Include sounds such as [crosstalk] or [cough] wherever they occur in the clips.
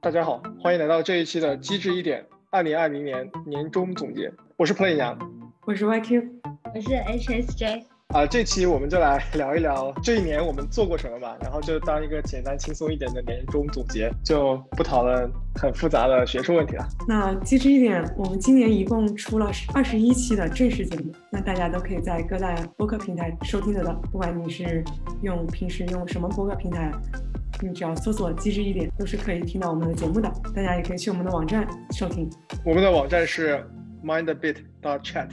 大家好，欢迎来到这一期的机智一点二零二零年年终总结。我是 Play 杨，我是 YQ，我是 HSJ。啊，这期我们就来聊一聊这一年我们做过什么吧，然后就当一个简单轻松一点的年终总结，就不讨论很复杂的学术问题了。[laughs] 那机智一点，我们今年一共出了二十一期的正式节目，那大家都可以在各大播客平台收听得到，不管你是用平时用什么播客平台。你只要搜索“机智一点”，都是可以听到我们的节目的。大家也可以去我们的网站收听。我们的网站是 mindbit.chat。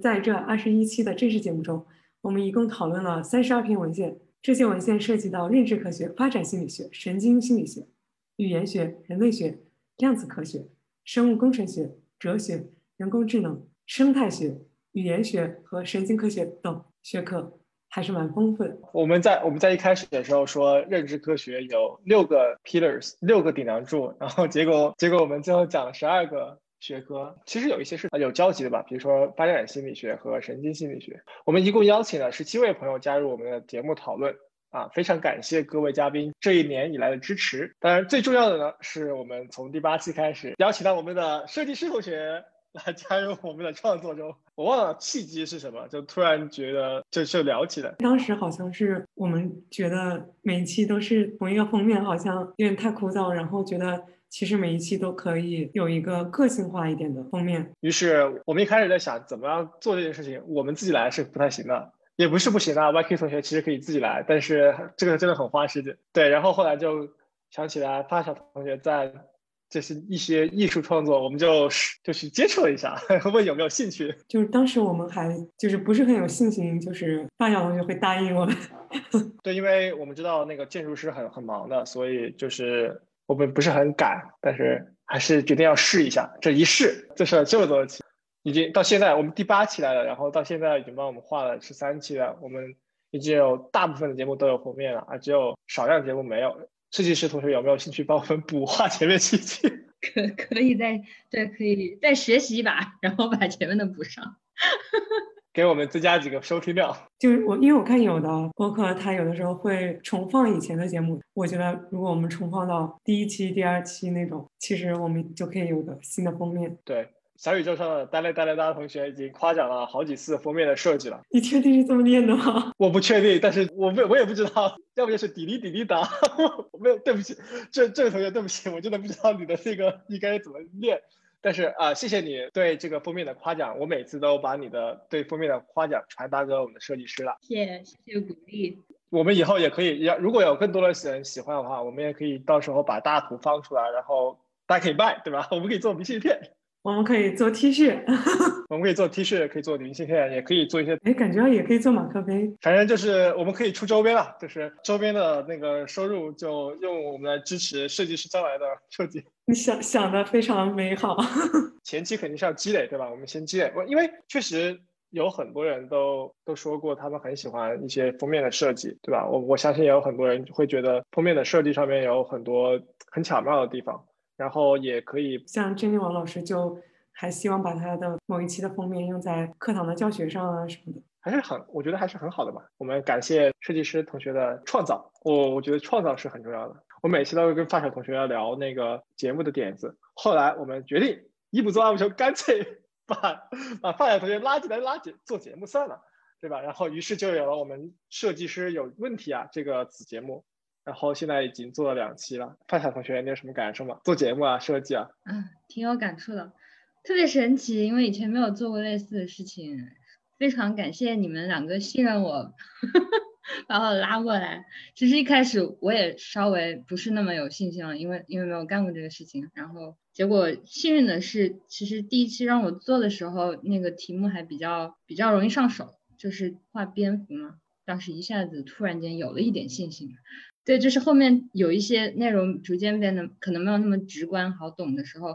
在这二十一期的正式节目中，我们一共讨论了三十二篇文献。这些文献涉及到认知科学、发展心理学、神经心理学、语言学、人类学、量子科学。生物工程学、哲学、人工智能、生态学、语言学和神经科学等学科还是蛮丰富的。我们在我们在一开始的时候说，认知科学有六个 pillars，六个顶梁柱，然后结果结果我们最后讲了十二个学科，其实有一些是有交集的吧，比如说发展心理学和神经心理学。我们一共邀请了十七位朋友加入我们的节目讨论。啊，非常感谢各位嘉宾这一年以来的支持。当然，最重要的呢，是我们从第八期开始邀请到我们的设计师同学来加入我们的创作中。我忘了契机是什么，就突然觉得就就聊起来。当时好像是我们觉得每一期都是同一个封面，好像有点太枯燥，然后觉得其实每一期都可以有一个个性化一点的封面。于是我们一开始在想，怎么样做这件事情，我们自己来是不太行的。也不是不行啊，YK 同学其实可以自己来，但是这个真的很花时间。对，然后后来就想起来发小同学在就是一些艺术创作，我们就就去接触了一下，[laughs] 问有没有兴趣。就是当时我们还就是不是很有信心，就是发小同学会答应我们。[laughs] 对，因为我们知道那个建筑师很很忙的，所以就是我们不是很敢，但是还是决定要试一下。这一试，这是这么多期。已经到现在，我们第八期来了，然后到现在已经帮我们画了十三期了。我们已经有大部分的节目都有封面了，啊，只有少量节目没有。设计师同学有没有兴趣帮我们补画前面七期？[laughs] 可可以再对，可以再学习一把，然后把前面的补上，给我们增加几个收听量。[laughs] 就是我，因为我看有的播客，它有的时候会重放以前的节目。我觉得如果我们重放到第一期、第二期那种，其实我们就可以有个新的封面。对。小宇宙上的呆嘞呆嘞哒同学已经夸奖了好几次封面的设计了。[laughs] 你确定是这么念的吗？[laughs] 我不确定，但是我不我也不知道，要不就是滴滴滴哩哒。没有，对不起，这这位同学，对不起，我真的不知道你的这个应该怎么念。但是啊，谢谢你对这个封面的夸奖，我每次都把你的对封面的夸奖传达给我们的设计师了。谢谢谢谢鼓励。我们以后也可以，要如果有更多的人喜欢的话，我们也可以到时候把大图放出来，然后大家可以卖，对吧？[laughs] 我们可以做明信片。我们可以做 T 恤，[laughs] 我们可以做 T 恤，可以做明信片，也可以做一些。哎，感觉也可以做马克杯。反正就是我们可以出周边了，就是周边的那个收入就用我们来支持设计师将来的设计。你想想的非常美好。[laughs] 前期肯定是要积累，对吧？我们先积累。我因为确实有很多人都都说过，他们很喜欢一些封面的设计，对吧？我我相信也有很多人会觉得封面的设计上面有很多很巧妙的地方。然后也可以像珍妮王老师就还希望把他的某一期的封面用在课堂的教学上啊什么的，还是很我觉得还是很好的吧。我们感谢设计师同学的创造，我我觉得创造是很重要的。我每期都会跟发小同学要聊那个节目的点子，后来我们决定一不做二不休，干脆把把发小同学拉进来拉节做节目算了，对吧？然后于是就有了我们设计师有问题啊这个子节目。然后现在已经做了两期了，范晓同学，你有什么感受吗？做节目啊，设计啊，嗯，挺有感触的，特别神奇，因为以前没有做过类似的事情，非常感谢你们两个信任我，[laughs] 把我拉过来。其实一开始我也稍微不是那么有信心了，因为因为没有干过这个事情。然后结果幸运的是，其实第一期让我做的时候，那个题目还比较比较容易上手，就是画蝙蝠嘛，当时一下子突然间有了一点信心。对，就是后面有一些内容逐渐变得可能没有那么直观好懂的时候，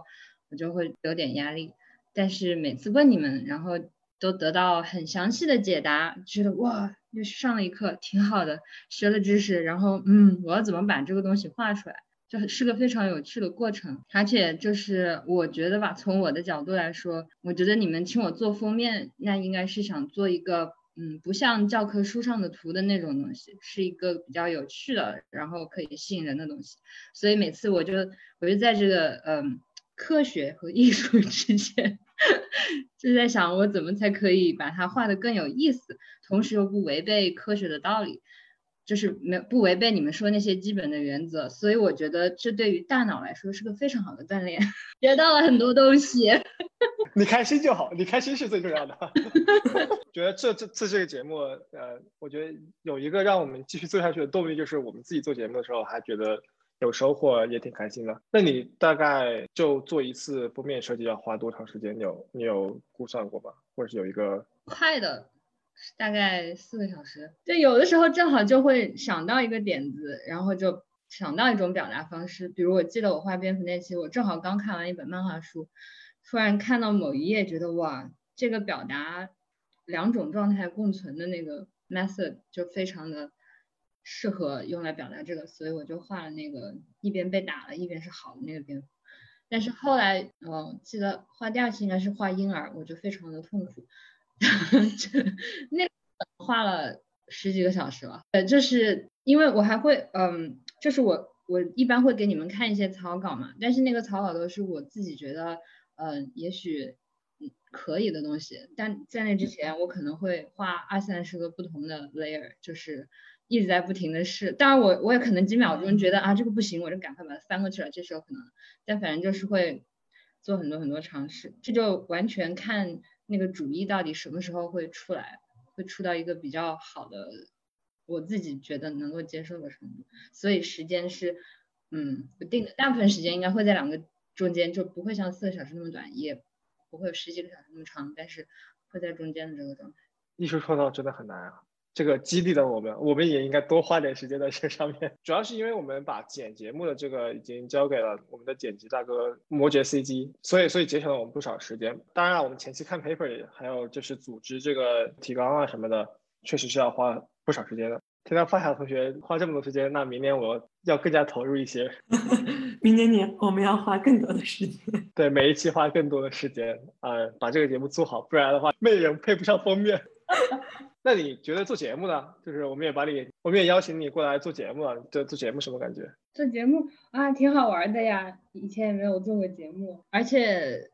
我就会有点压力。但是每次问你们，然后都得到很详细的解答，觉得哇，又上了一课，挺好的，学了知识，然后嗯，我要怎么把这个东西画出来，就是个非常有趣的过程。而且就是我觉得吧，从我的角度来说，我觉得你们请我做封面，那应该是想做一个嗯，不像教科书上的图的那种东西，是一个比较有趣的，然后可以吸引人的东西。所以每次我就我就在这个嗯科学和艺术 [laughs] 之间。就在想我怎么才可以把它画得更有意思，同时又不违背科学的道理，就是没不违背你们说那些基本的原则，所以我觉得这对于大脑来说是个非常好的锻炼，学到了很多东西。[laughs] 你开心就好，你开心是最重要的。[laughs] 觉得这这次这个节目，呃，我觉得有一个让我们继续做下去的动力，就是我们自己做节目的时候还觉得。有收获也挺开心的。那你大概就做一次封面设计要花多长时间？你有你有估算过吗？或者是有一个快的，大概四个小时。对，有的时候正好就会想到一个点子，然后就想到一种表达方式。比如我记得我画蝙蝠那期，我正好刚看完一本漫画书，突然看到某一页，觉得哇，这个表达两种状态共存的那个 method 就非常的。适合用来表达这个，所以我就画了那个一边被打了，一边是好的那个蝙蝠。但是后来，嗯，记得画第二期应该是画婴儿，我就非常的痛苦，[laughs] 那画了十几个小时了。呃，就是因为我还会，嗯，就是我我一般会给你们看一些草稿嘛，但是那个草稿都是我自己觉得，嗯，也许可以的东西。但在那之前，我可能会画二三十个不同的 layer，就是。一直在不停的试，当然我我也可能几秒钟觉得啊这个不行，我就赶快把它翻过去了，这时候可能。但反正就是会做很多很多尝试，这就完全看那个主意到底什么时候会出来，会出到一个比较好的，我自己觉得能够接受的程度。所以时间是嗯不定的，大部分时间应该会在两个中间，就不会像四个小时那么短，也不会有十几个小时那么长，但是会在中间的这个状态。艺术创造真的很难啊。这个激励了我们，我们也应该多花点时间在这上面。主要是因为我们把剪节目的这个已经交给了我们的剪辑大哥摩羯 CG，所以所以节省了我们不少时间。当然，我们前期看 paper，还有就是组织这个提纲啊什么的，确实是要花不少时间的。听到发小同学花这么多时间，那明年我要更加投入一些。[laughs] 明年年我们要花更多的时间。对，每一期花更多的时间啊，把这个节目做好，不然的话，媚人配不上封面。那你觉得做节目呢？就是我们也把你，我们也邀请你过来做节目了。这做节目什么感觉？做节目啊，挺好玩的呀。以前也没有做过节目，而且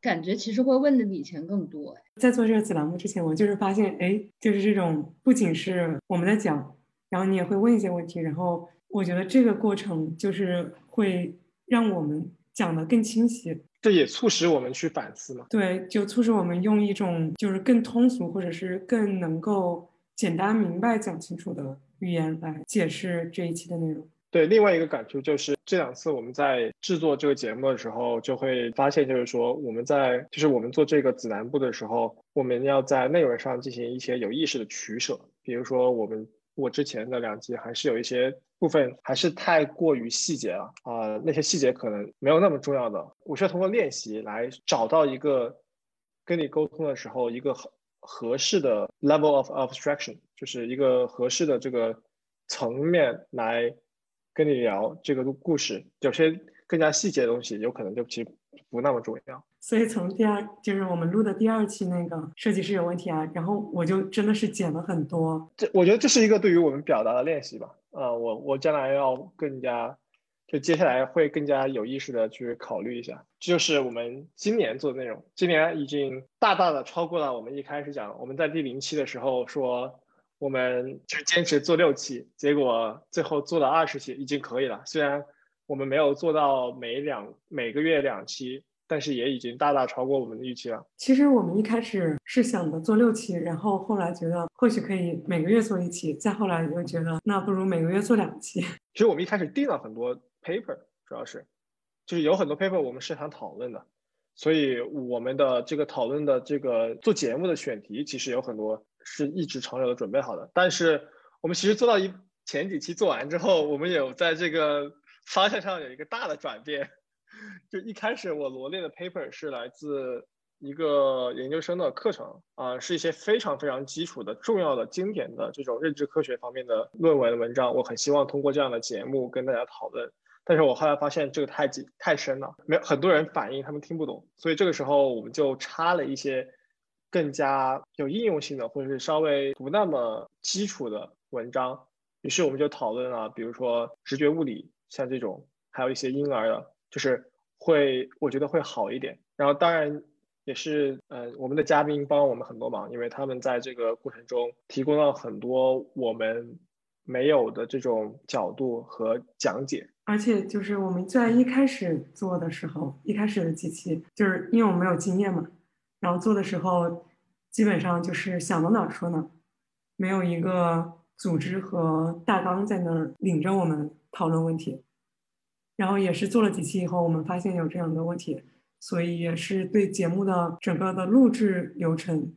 感觉其实会问的比以前更多。在做这个子栏目之前，我就是发现，哎，就是这种不仅是我们在讲，然后你也会问一些问题，然后我觉得这个过程就是会让我们讲的更清晰。这也促使我们去反思嘛？对，就促使我们用一种就是更通俗或者是更能够简单明白讲清楚的语言来解释这一期的内容。对，另外一个感触就是这两次我们在制作这个节目的时候，就会发现，就是说我们在就是我们做这个指南部的时候，我们要在内容上进行一些有意识的取舍，比如说我们。我之前的两集还是有一些部分还是太过于细节了啊，那些细节可能没有那么重要的。我需要通过练习来找到一个跟你沟通的时候一个合合适的 level of abstraction，就是一个合适的这个层面来跟你聊这个故事。有些更加细节的东西，有可能就其实不那么重要。所以从第二就是我们录的第二期那个设计师有问题啊，然后我就真的是剪了很多。这我觉得这是一个对于我们表达的练习吧。呃，我我将来要更加，就接下来会更加有意识的去考虑一下。这就是我们今年做的内容。今年已经大大的超过了我们一开始讲，我们在第零期的时候说我们就坚持做六期，结果最后做了二十期已经可以了。虽然我们没有做到每两每个月两期。但是也已经大大超过我们的预期了。其实我们一开始是想的做六期，然后后来觉得或许可以每个月做一期，再后来又觉得那不如每个月做两期。其实我们一开始定了很多 paper，主要是就是有很多 paper 我们是想讨论的，所以我们的这个讨论的这个做节目的选题其实有很多是一直长久的准备好的。但是我们其实做到一前几期做完之后，我们有在这个方向上有一个大的转变。[laughs] 就一开始我罗列的 paper 是来自一个研究生的课程啊，是一些非常非常基础的、重要的、经典的这种认知科学方面的论文文章。我很希望通过这样的节目跟大家讨论，但是我后来发现这个太紧太深了，没有很多人反映他们听不懂，所以这个时候我们就插了一些更加有应用性的，或者是稍微不那么基础的文章。于是我们就讨论了，比如说直觉物理，像这种，还有一些婴儿的，就是会我觉得会好一点。然后当然。也是，呃，我们的嘉宾帮了我们很多忙，因为他们在这个过程中提供了很多我们没有的这种角度和讲解。而且就是我们在一开始做的时候，一开始的几期，就是因为我们没有经验嘛，然后做的时候基本上就是想到哪说哪，没有一个组织和大纲在那儿领着我们讨论问题。然后也是做了几期以后，我们发现有这样的问题。所以也是对节目的整个的录制流程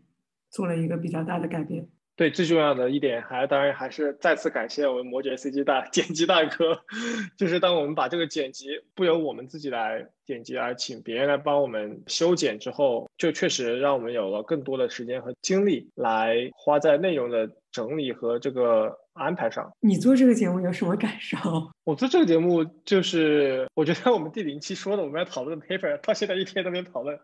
做了一个比较大的改变。对，最重要的一点还当然还是再次感谢我们摩羯 CG 大剪辑大哥，[laughs] 就是当我们把这个剪辑不由我们自己来剪辑，而请别人来帮我们修剪之后，就确实让我们有了更多的时间和精力来花在内容的整理和这个。安排上，你做这个节目有什么感受？[laughs] 我做这个节目就是，我觉得我们第零期说的我们要讨论的 paper，到现在一天都没讨论，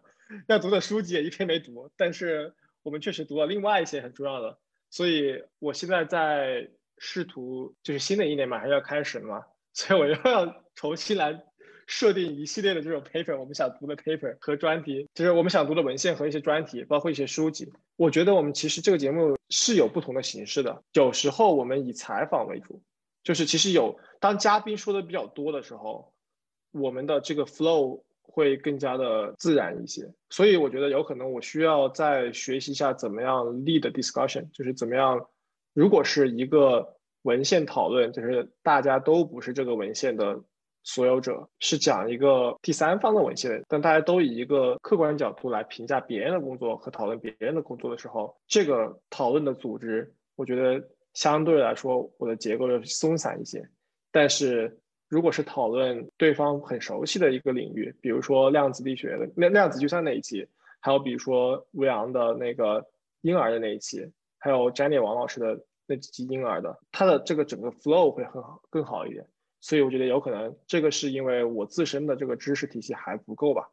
要读的书籍也一篇没读。但是我们确实读了另外一些很重要的，所以我现在在试图，就是新的一年马上要开始了嘛，所以我又要重新来。设定一系列的这种 paper，我们想读的 paper 和专题，就是我们想读的文献和一些专题，包括一些书籍。我觉得我们其实这个节目是有不同的形式的。有时候我们以采访为主，就是其实有当嘉宾说的比较多的时候，我们的这个 flow 会更加的自然一些。所以我觉得有可能我需要再学习一下怎么样 lead discussion，就是怎么样，如果是一个文献讨论，就是大家都不是这个文献的。所有者是讲一个第三方的文献，但大家都以一个客观角度来评价别人的工作和讨论别人的工作的时候，这个讨论的组织，我觉得相对来说我的结构要松散一些。但是如果是讨论对方很熟悉的一个领域，比如说量子力学的量量子计算那一期，还有比如说吴阳的那个婴儿的那一期，还有詹妮王老师的那几期婴儿的，他的这个整个 flow 会很好更好一点。所以我觉得有可能这个是因为我自身的这个知识体系还不够吧。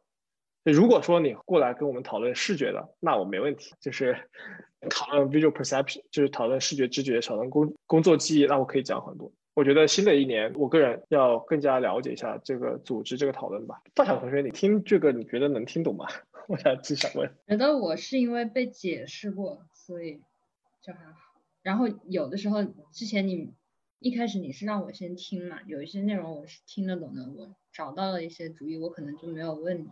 如果说你过来跟我们讨论视觉的，那我没问题，就是 [laughs] 讨论 visual perception，就是讨论视觉知觉，讨论工工作记忆，那我可以讲很多。我觉得新的一年，我个人要更加了解一下这个组织这个讨论吧。大小同学，你听这个你觉得能听懂吗？[laughs] 我想只想问。觉得我是因为被解释过，所以就还好。然后有的时候之前你。一开始你是让我先听嘛，有一些内容我是听得懂的，我找到了一些主意，我可能就没有问你，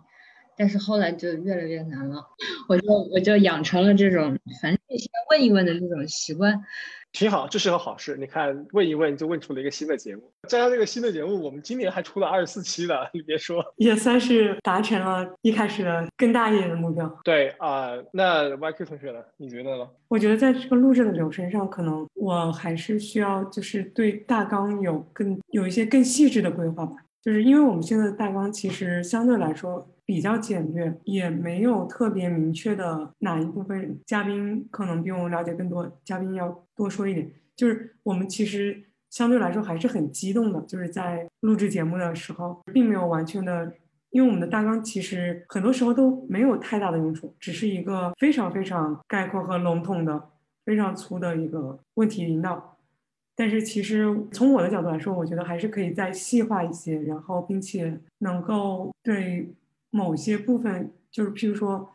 但是后来就越来越难了，我就我就养成了这种反正先问一问的这种习惯。挺好，这是个好事。你看，问一问就问出了一个新的节目。加上这个新的节目，我们今年还出了二十四期的，你别说，也算是达成了一开始的更大一点的目标。对啊，那 YQ 同学呢？你觉得呢？我觉得在这个录制的流程上，可能我还是需要就是对大纲有更有一些更细致的规划吧。就是因为我们现在的大纲其实相对来说。比较简略，也没有特别明确的哪一部分嘉宾可能比我了解更多，嘉宾要多说一点。就是我们其实相对来说还是很激动的，就是在录制节目的时候，并没有完全的，因为我们的大纲其实很多时候都没有太大的用处，只是一个非常非常概括和笼统的、非常粗的一个问题引导。但是其实从我的角度来说，我觉得还是可以再细化一些，然后并且能够对。某些部分就是，譬如说，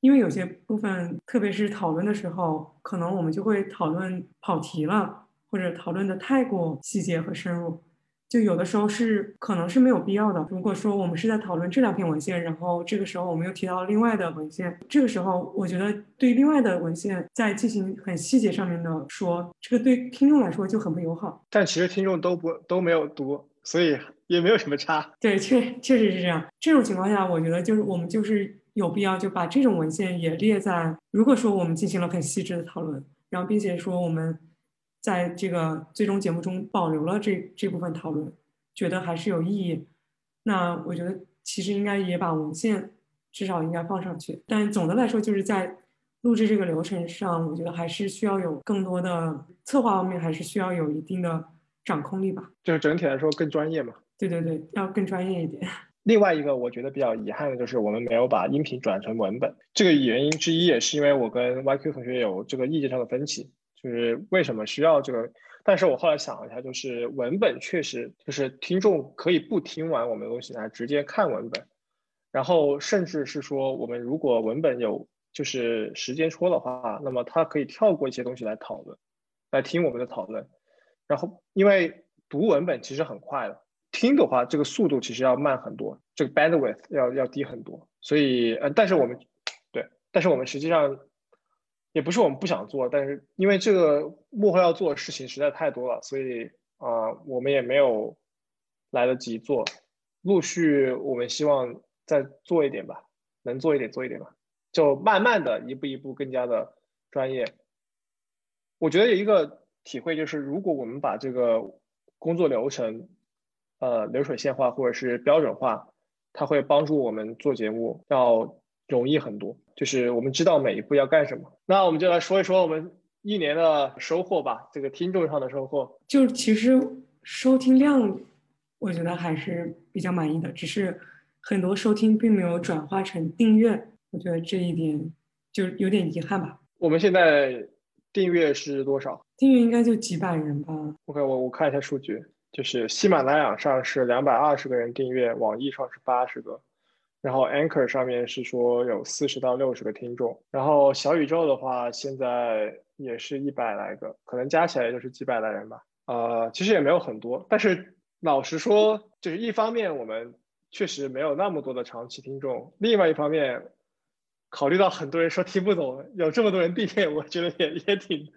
因为有些部分，特别是讨论的时候，可能我们就会讨论跑题了，或者讨论的太过细节和深入，就有的时候是可能是没有必要的。如果说我们是在讨论这两篇文献，然后这个时候我们又提到另外的文献，这个时候我觉得对另外的文献在进行很细节上面的说，这个对听众来说就很不友好。但其实听众都不都没有读，所以。也没有什么差，对，确确实是这样。这种情况下，我觉得就是我们就是有必要就把这种文献也列在。如果说我们进行了很细致的讨论，然后并且说我们在这个最终节目中保留了这这部分讨论，觉得还是有意义，那我觉得其实应该也把文献至少应该放上去。但总的来说，就是在录制这个流程上，我觉得还是需要有更多的策划方面，还是需要有一定的掌控力吧。就是整体来说更专业嘛。对对对，要更专业一点。[laughs] 另外一个我觉得比较遗憾的就是我们没有把音频转成文本，这个原因之一也是因为我跟 YQ 同学有这个意见上的分歧，就是为什么需要这个？但是我后来想了一下，就是文本确实就是听众可以不听完我们的东西来直接看文本，然后甚至是说我们如果文本有就是时间戳的话，那么他可以跳过一些东西来讨论，来听我们的讨论，然后因为读文本其实很快的。听的话，这个速度其实要慢很多，这个 bandwidth 要要低很多。所以，呃，但是我们对，但是我们实际上也不是我们不想做，但是因为这个幕后要做的事情实在太多了，所以啊，我们也没有来得及做。陆续，我们希望再做一点吧，能做一点做一点吧，就慢慢的一步一步更加的专业。我觉得有一个体会就是，如果我们把这个工作流程。呃，流水线化或者是标准化，它会帮助我们做节目要容易很多。就是我们知道每一步要干什么。那我们就来说一说我们一年的收获吧，这个听众上的收获。就其实收听量，我觉得还是比较满意的，只是很多收听并没有转化成订阅，我觉得这一点就有点遗憾吧。我们现在订阅是多少？订阅应该就几百人吧。OK，我我看一下数据。就是喜马拉雅上是两百二十个人订阅，网易上是八十个，然后 Anchor 上面是说有四十到六十个听众，然后小宇宙的话现在也是一百来个，可能加起来也就是几百来人吧。呃，其实也没有很多，但是老实说，就是一方面我们确实没有那么多的长期听众，另外一方面，考虑到很多人说听不懂，有这么多人订阅，我觉得也也挺，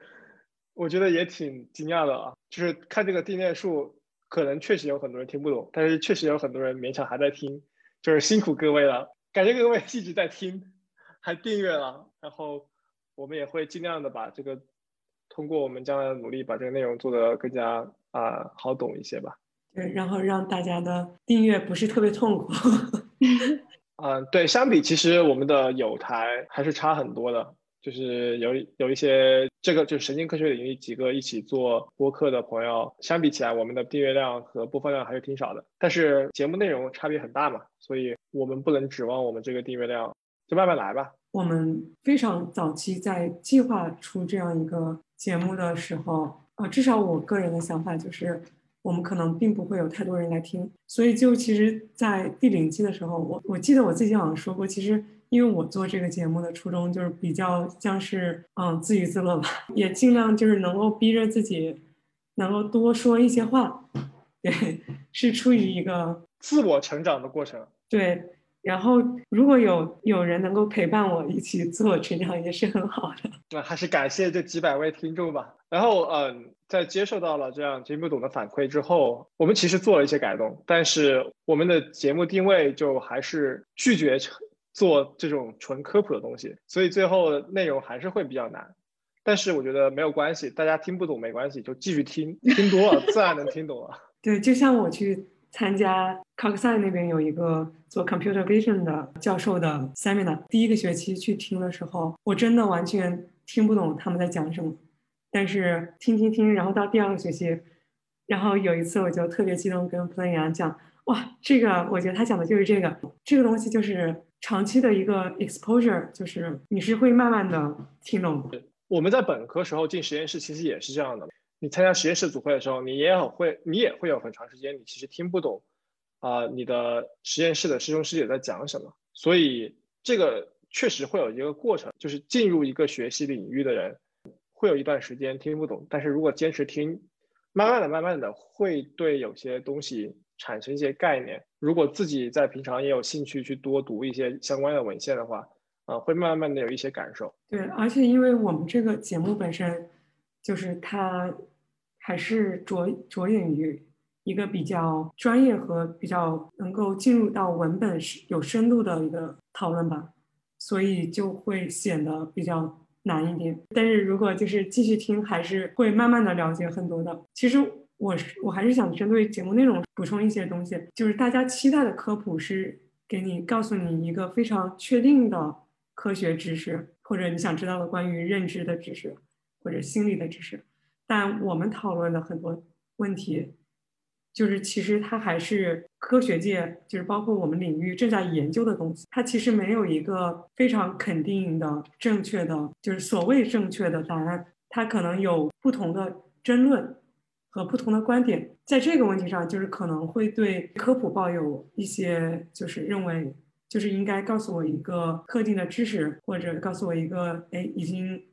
我觉得也挺惊讶的啊，就是看这个订阅数。可能确实有很多人听不懂，但是确实有很多人勉强还在听，就是辛苦各位了，感谢各位一直在听，还订阅了，然后我们也会尽量的把这个通过我们将来的努力，把这个内容做得更加啊好懂一些吧。对，然后让大家的订阅不是特别痛苦。[laughs] 嗯，对，相比其实我们的有台还是差很多的。就是有有一些这个就是神经科学领域几个一起做播客的朋友，相比起来，我们的订阅量和播放量还是挺少的。但是节目内容差别很大嘛，所以我们不能指望我们这个订阅量，就慢慢来吧。我们非常早期在计划出这样一个节目的时候，啊，至少我个人的想法就是，我们可能并不会有太多人来听。所以就其实，在第零期的时候，我我记得我自己好像说过，其实。因为我做这个节目的初衷就是比较像是嗯自娱自乐吧，也尽量就是能够逼着自己能够多说一些话，对，是出于一个自我成长的过程。对，然后如果有有人能够陪伴我一起自我成长，也是很好的。那还是感谢这几百位听众吧。然后嗯，在接受到了这样听不懂的反馈之后，我们其实做了一些改动，但是我们的节目定位就还是拒绝。做这种纯科普的东西，所以最后内容还是会比较难。但是我觉得没有关系，大家听不懂没关系，就继续听，听多了自然能听懂了。[laughs] 对，就像我去参加 Coxside 那边有一个做 Computer Vision 的教授的 Seminar，第一个学期去听的时候，我真的完全听不懂他们在讲什么。但是听听听，然后到第二个学期，然后有一次我就特别激动，跟 Plan 讲，哇，这个我觉得他讲的就是这个，这个东西就是。长期的一个 exposure，就是你是会慢慢的听懂。我们在本科时候进实验室其实也是这样的。你参加实验室组会的时候，你也会，你也会有很长时间，你其实听不懂啊，你的实验室的师兄师姐在讲什么。所以这个确实会有一个过程，就是进入一个学习领域的人会有一段时间听不懂，但是如果坚持听，慢慢的、慢慢的会对有些东西。产生一些概念，如果自己在平常也有兴趣去多读一些相关的文献的话，啊，会慢慢的有一些感受。对，而且因为我们这个节目本身，就是它还是着着眼于一个比较专业和比较能够进入到文本有深度的一个讨论吧，所以就会显得比较难一点。但是如果就是继续听，还是会慢慢的了解很多的。其实。我是我还是想针对节目内容补充一些东西，就是大家期待的科普是给你告诉你一个非常确定的科学知识，或者你想知道的关于认知的知识，或者心理的知识。但我们讨论的很多问题，就是其实它还是科学界，就是包括我们领域正在研究的东西。它其实没有一个非常肯定的正确的，就是所谓正确的答案。它可能有不同的争论。和不同的观点，在这个问题上，就是可能会对科普抱有一些，就是认为，就是应该告诉我一个特定的知识，或者告诉我一个，哎，已经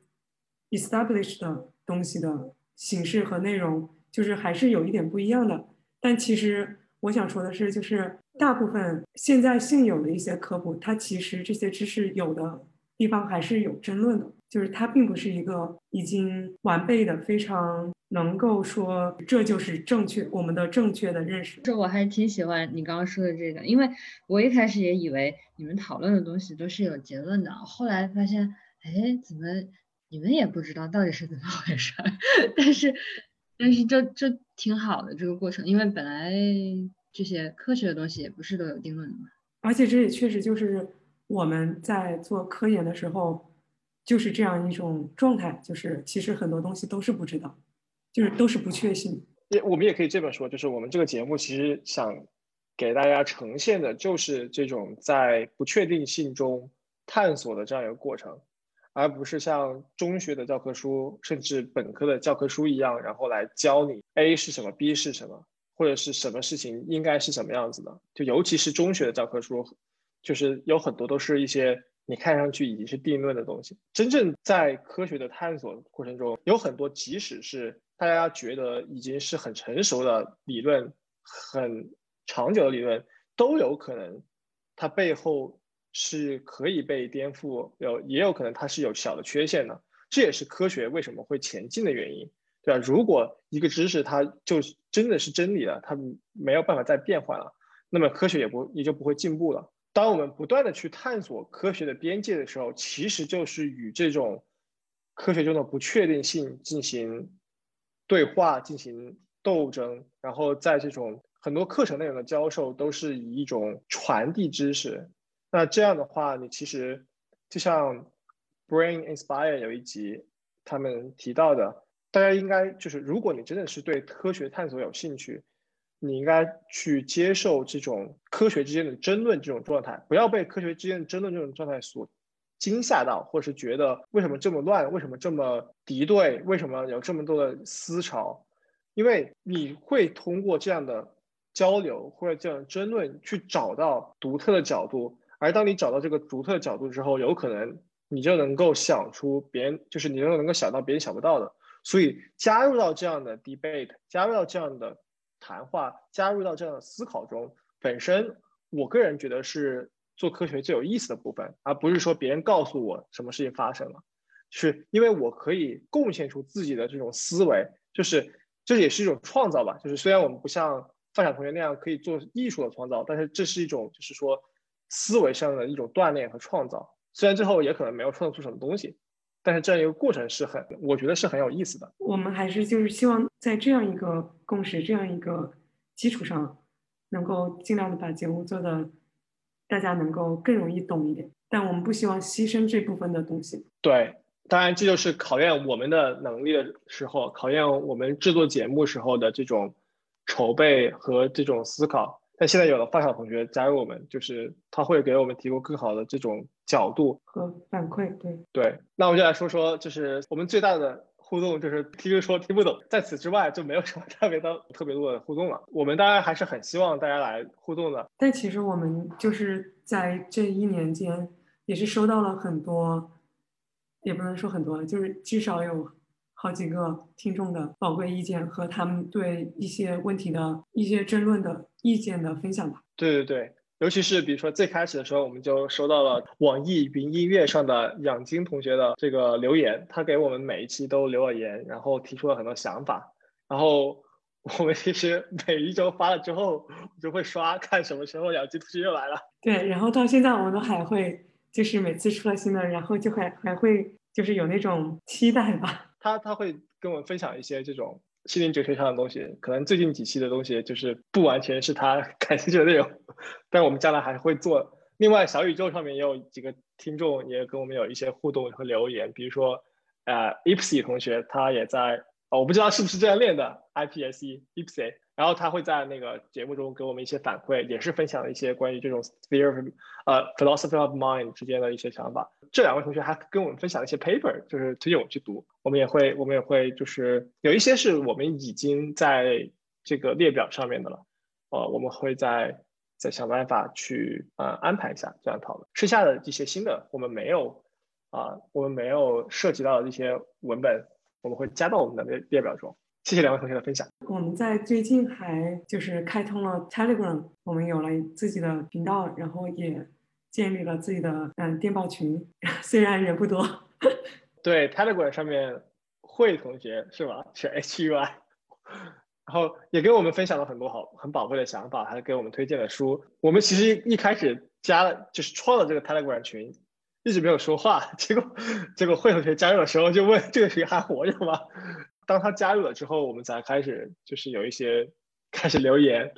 established 的东西的形式和内容，就是还是有一点不一样的。但其实我想说的是，就是大部分现在现有的一些科普，它其实这些知识有的地方还是有争论的。就是它并不是一个已经完备的、非常能够说这就是正确我们的正确的认识。这我还挺喜欢你刚刚说的这个，因为我一开始也以为你们讨论的东西都是有结论的，后来发现，哎，怎么你们也不知道到底是怎么回事？[laughs] 但是，但是这这挺好的这个过程，因为本来这些科学的东西也不是都有定论的嘛。而且这也确实就是我们在做科研的时候。就是这样一种状态，就是其实很多东西都是不知道，就是都是不确信。也我们也可以这么说，就是我们这个节目其实想给大家呈现的就是这种在不确定性中探索的这样一个过程，而不是像中学的教科书甚至本科的教科书一样，然后来教你 A 是什么，B 是什么，或者是什么事情应该是什么样子的。就尤其是中学的教科书，就是有很多都是一些。你看上去已经是定论的东西，真正在科学的探索过程中，有很多即使是大家觉得已经是很成熟的理论、很长久的理论，都有可能它背后是可以被颠覆，有也有可能它是有小的缺陷的。这也是科学为什么会前进的原因，对吧？如果一个知识它就真的是真理了，它没有办法再变换了，那么科学也不也就不会进步了。当我们不断的去探索科学的边界的时候，其实就是与这种科学中的不确定性进行对话、进行斗争。然后在这种很多课程内容的教授都是以一种传递知识。那这样的话，你其实就像 Brain Inspire 有一集他们提到的，大家应该就是，如果你真的是对科学探索有兴趣。你应该去接受这种科学之间的争论这种状态，不要被科学之间的争论这种状态所惊吓到，或是觉得为什么这么乱，为什么这么敌对，为什么有这么多的思潮？因为你会通过这样的交流或者这样争论去找到独特的角度，而当你找到这个独特角度之后，有可能你就能够想出别人就是你就能够想到别人想不到的。所以加入到这样的 debate，加入到这样的。谈话加入到这样的思考中，本身我个人觉得是做科学最有意思的部分，而不是说别人告诉我什么事情发生了，是因为我可以贡献出自己的这种思维，就是这也是一种创造吧。就是虽然我们不像范晓同学那样可以做艺术的创造，但是这是一种就是说思维上的一种锻炼和创造。虽然最后也可能没有创造出什么东西。但是这样一个过程是很，我觉得是很有意思的。我们还是就是希望在这样一个共识、这样一个基础上，能够尽量的把节目做的大家能够更容易懂一点。但我们不希望牺牲这部分的东西。对，当然这就是考验我们的能力的时候，考验我们制作节目时候的这种筹备和这种思考。但现在有了发小同学加入我们，就是他会给我们提供更好的这种角度和反馈。对对，那我们就来说说，就是我们最大的互动就是听说听不懂，在此之外就没有什么特别的特别多的互动了。我们当然还是很希望大家来互动的。但其实我们就是在这一年间也是收到了很多，也不能说很多，就是至少有。好几个听众的宝贵意见和他们对一些问题的一些争论的意见的分享吧。对对对，尤其是比如说最开始的时候，我们就收到了网易云音乐上的养金同学的这个留言，他给我们每一期都留了言，然后提出了很多想法。然后我们其实 [laughs] 每一周发了之后，就会刷看什么时候养金同学又来了。对，然后到现在我们都还会，就是每次出了新的，然后就还还会就是有那种期待吧。他他会跟我们分享一些这种心灵哲学上的东西，可能最近几期的东西就是不完全是他 [laughs] 感兴趣的内容，但我们将来还会做。另外，小宇宙上面也有几个听众也跟我们有一些互动和留言，比如说，呃，Ipsy 同学他也在，哦，我不知道是不是这样练的，IPSE Ipsy，然后他会在那个节目中给我们一些反馈，也是分享了一些关于这种 sphere of 呃 philosophy of mind 之间的一些想法。这两位同学还跟我们分享了一些 paper，就是推荐我去读。我们也会，我们也会，就是有一些是我们已经在这个列表上面的了，呃，我们会在。再想办法去呃安排一下这样讨论，剩下的一些新的我们没有啊，我们没有涉及到的一些文本，我们会加到我们的列列表中。谢谢两位同学的分享。我们在最近还就是开通了 Telegram，我们有了自己的频道，然后也建立了自己的嗯电报群，[laughs] 虽然人不多。[laughs] 对 Telegram 上面会同学是吧？是 H U I。然后也给我们分享了很多好很宝贵的想法，还给我们推荐了书。我们其实一开始加了就是创了这个 Telegram 群，一直没有说话。结果结果会同学加入的时候就问这个群还活着吗？当他加入了之后，我们才开始就是有一些开始留言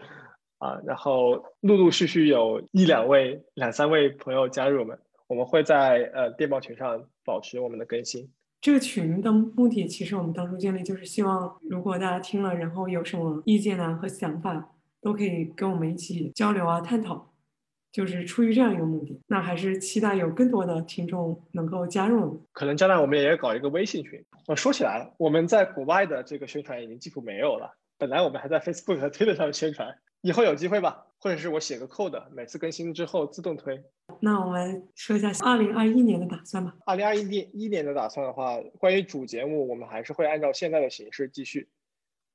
啊，然后陆陆续续有一两位两三位朋友加入我们，我们会在呃电报群上保持我们的更新。这个群的目的，其实我们当初建立就是希望，如果大家听了，然后有什么意见啊和想法，都可以跟我们一起交流啊探讨，就是出于这样一个目的。那还是期待有更多的听众能够加入。可能将来我们也搞一个微信群。我说起来，我们在国外的这个宣传已经几乎没有了。本来我们还在 Facebook 和 Twitter 上宣传，以后有机会吧，或者是我写个 code，每次更新之后自动推。那我们说一下二零二一年的打算吧。二零二一年一年的打算的话，关于主节目，我们还是会按照现在的形式继续。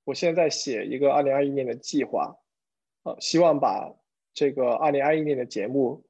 我现在写一个二零二一年的计划，呃，希望把这个二零二一年的节目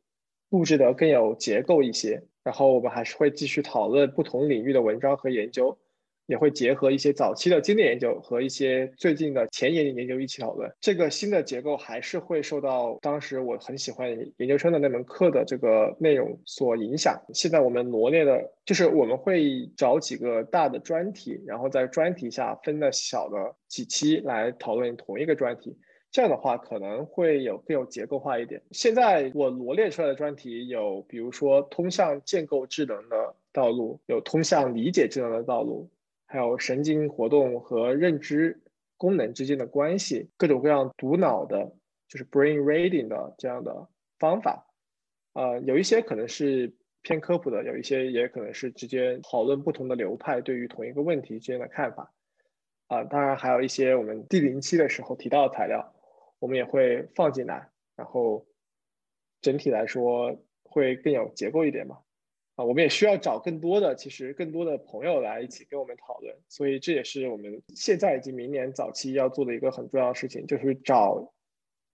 布置得更有结构一些。然后我们还是会继续讨论不同领域的文章和研究。也会结合一些早期的经典研究和一些最近的前沿研究一起讨论。这个新的结构还是会受到当时我很喜欢研究生的那门课的这个内容所影响。现在我们罗列的就是我们会找几个大的专题，然后在专题下分的小的几期来讨论同一个专题。这样的话可能会有更有结构化一点。现在我罗列出来的专题有，比如说通向建构智能的道路，有通向理解智能的道路。还有神经活动和认知功能之间的关系，各种各样读脑的，就是 brain reading 的这样的方法，呃，有一些可能是偏科普的，有一些也可能是直接讨论不同的流派对于同一个问题之间的看法，啊，当然还有一些我们第零期的时候提到的材料，我们也会放进来，然后整体来说会更有结构一点嘛。啊，我们也需要找更多的，其实更多的朋友来一起跟我们讨论，所以这也是我们现在以及明年早期要做的一个很重要的事情，就是找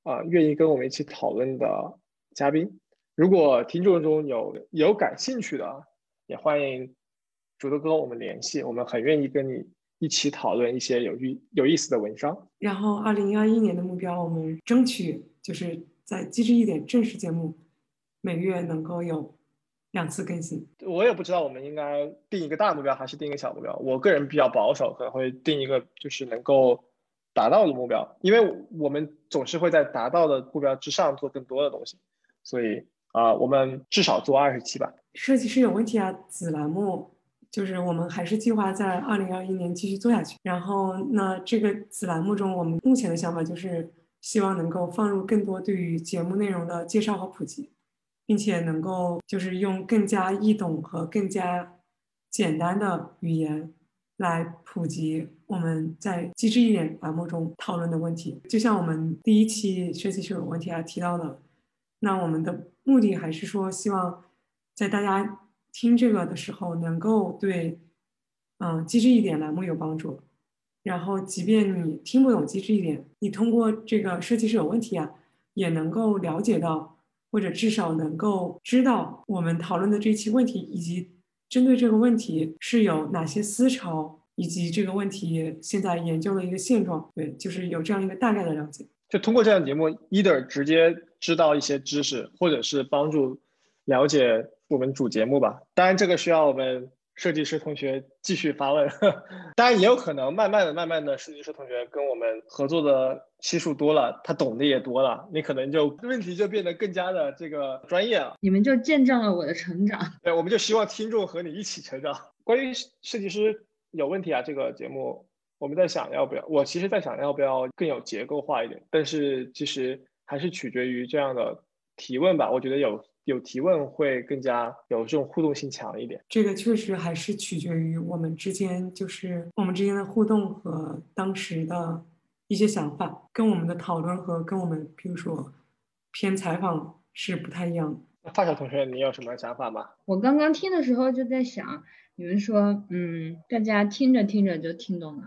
啊愿意跟我们一起讨论的嘉宾。如果听众中有有感兴趣的，也欢迎主动跟我们联系，我们很愿意跟你一起讨论一些有意有意思的文章。然后，二零二一年的目标，我们争取就是在机智一点正式节目每月能够有。两次更新，我也不知道我们应该定一个大目标还是定一个小目标。我个人比较保守，可能会定一个就是能够达到的目标，因为我们总是会在达到的目标之上做更多的东西。所以啊，我们至少做二十期吧。设计师有问题啊，子栏目就是我们还是计划在二零二一年继续做下去。然后那这个子栏目中，我们目前的想法就是希望能够放入更多对于节目内容的介绍和普及。并且能够就是用更加易懂和更加简单的语言来普及我们在机智一点栏目中讨论的问题。就像我们第一期设计师有问题还提到的，那我们的目的还是说希望在大家听这个的时候能够对嗯机智一点栏目有帮助。然后，即便你听不懂机智一点，你通过这个设计师有问题啊，也能够了解到。或者至少能够知道我们讨论的这期问题，以及针对这个问题是有哪些思潮，以及这个问题现在研究的一个现状。对，就是有这样一个大概的了解。就通过这样的节目，either 直接知道一些知识，或者是帮助了解我们主节目吧。当然，这个需要我们设计师同学继续发问，[laughs] 当然也有可能慢慢的、慢慢的，设计师同学跟我们合作的期数多了，他懂得也多了，你可能就问题就变得更加的这个专业了。你们就见证了我的成长。对，我们就希望听众和你一起成长。关于设计师有问题啊，这个节目我们在想要不要，我其实在想要不要更有结构化一点，但是其实还是取决于这样的提问吧。我觉得有。有提问会更加有这种互动性强一点。这个确实还是取决于我们之间，就是我们之间的互动和当时的一些想法，跟我们的讨论和跟我们比如说偏采访是不太一样的。那发小同学，你有什么想法吗？我刚刚听的时候就在想，你们说，嗯，大家听着听着就听懂了，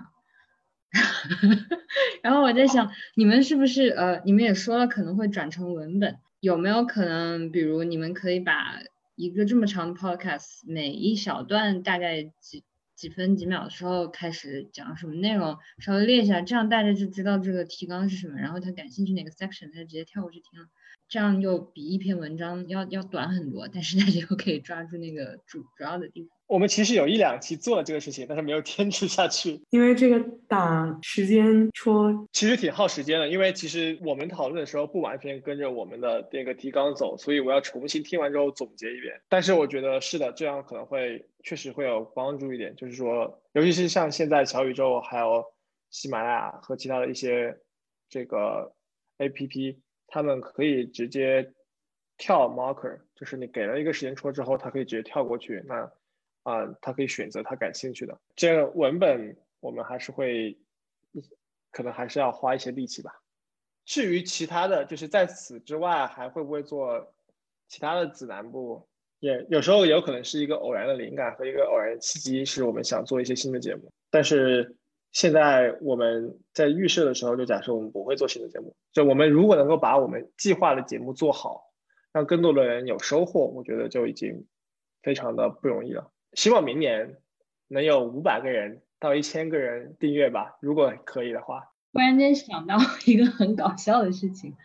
[laughs] 然后我在想，你们是不是呃，你们也说了可能会转成文本。有没有可能，比如你们可以把一个这么长的 podcast，每一小段大概几几分几秒的时候开始讲什么内容，稍微列一下，这样大家就知道这个提纲是什么，然后他感兴趣哪个 section，他就直接跳过去听了。这样又比一篇文章要要短很多，但是大家又可以抓住那个主主要的地方。我们其实有一两期做了这个事情，但是没有坚持下去，因为这个打时间戳，其实挺耗时间的。因为其实我们讨论的时候不完全跟着我们的那个提纲走，所以我要重新听完之后总结一遍。但是我觉得是的，这样可能会确实会有帮助一点。就是说，尤其是像现在小宇宙还有喜马拉雅和其他的一些这个 APP。他们可以直接跳 marker，就是你给了一个时间戳之后，他可以直接跳过去。那啊，他可以选择他感兴趣的。这个文本我们还是会，可能还是要花一些力气吧。至于其他的就是在此之外，还会不会做其他的指南部？也有时候有可能是一个偶然的灵感和一个偶然的契机，是我们想做一些新的节目，但是。现在我们在预设的时候，就假设我们不会做新的节目。就我们如果能够把我们计划的节目做好，让更多的人有收获，我觉得就已经非常的不容易了。希望明年能有五百个人到一千个人订阅吧，如果可以的话。突然间想到一个很搞笑的事情，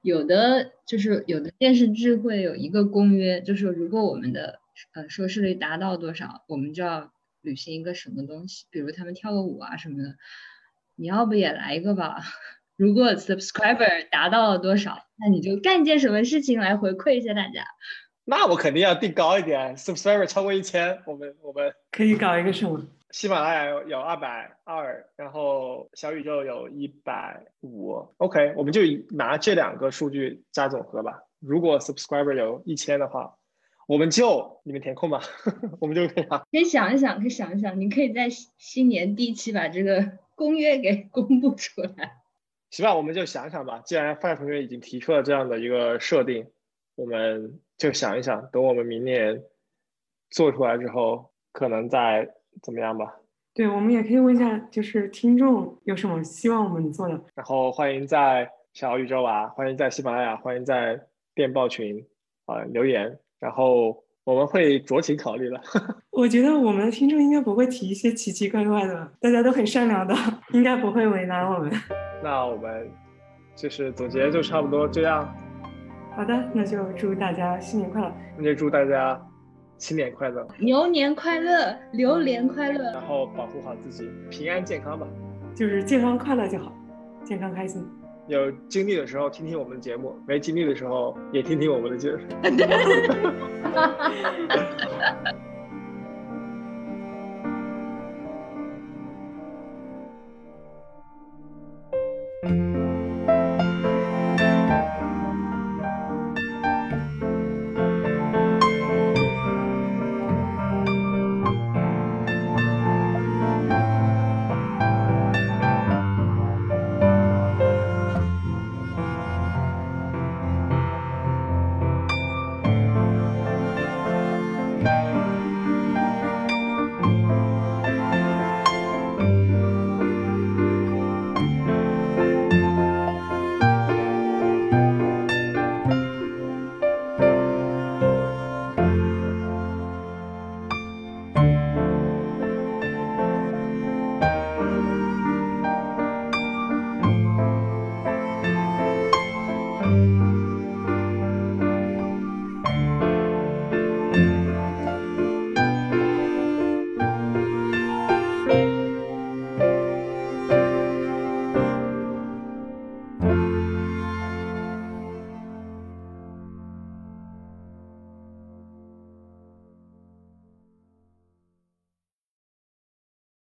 有的就是有的电视剧会有一个公约，就是如果我们的呃收视率达到多少，我们就要。履行一个什么东西，比如他们跳个舞啊什么的，你要不也来一个吧？[laughs] 如果 subscriber 达到了多少，那你就干件什么事情来回馈一下大家。那我肯定要定高一点，subscriber 超过一千，我们我们可以搞一个什么？[laughs] 喜马拉雅有有二百二，然后小宇宙有一百五，OK，我们就拿这两个数据加总和吧。如果 subscriber 有一千的话。我们就你们填空吧，[laughs] 我们就可以可以想一想，可以想一想，你可以在新年第一期把这个公约给公布出来。行吧，我们就想想吧。既然范同学已经提出了这样的一个设定，我们就想一想，等我们明年做出来之后，可能再怎么样吧。对，我们也可以问一下，就是听众有什么希望我们做的。然后欢迎在小宇宙啊，欢迎在喜马拉雅，欢迎在电报群啊留言。然后我们会酌情考虑的。[laughs] 我觉得我们的听众应该不会提一些奇奇怪怪的，大家都很善良的，应该不会为难我们。[laughs] 那我们就是总结就差不多这样。好的，那就祝大家新年快乐。那就祝大家新年快乐，牛年快乐，榴莲快乐。然后保护好自己，平安健康吧。就是健康快乐就好，健康开心。有精力的时候听听我们的节目，没精力的时候也听听我们的节目。[laughs]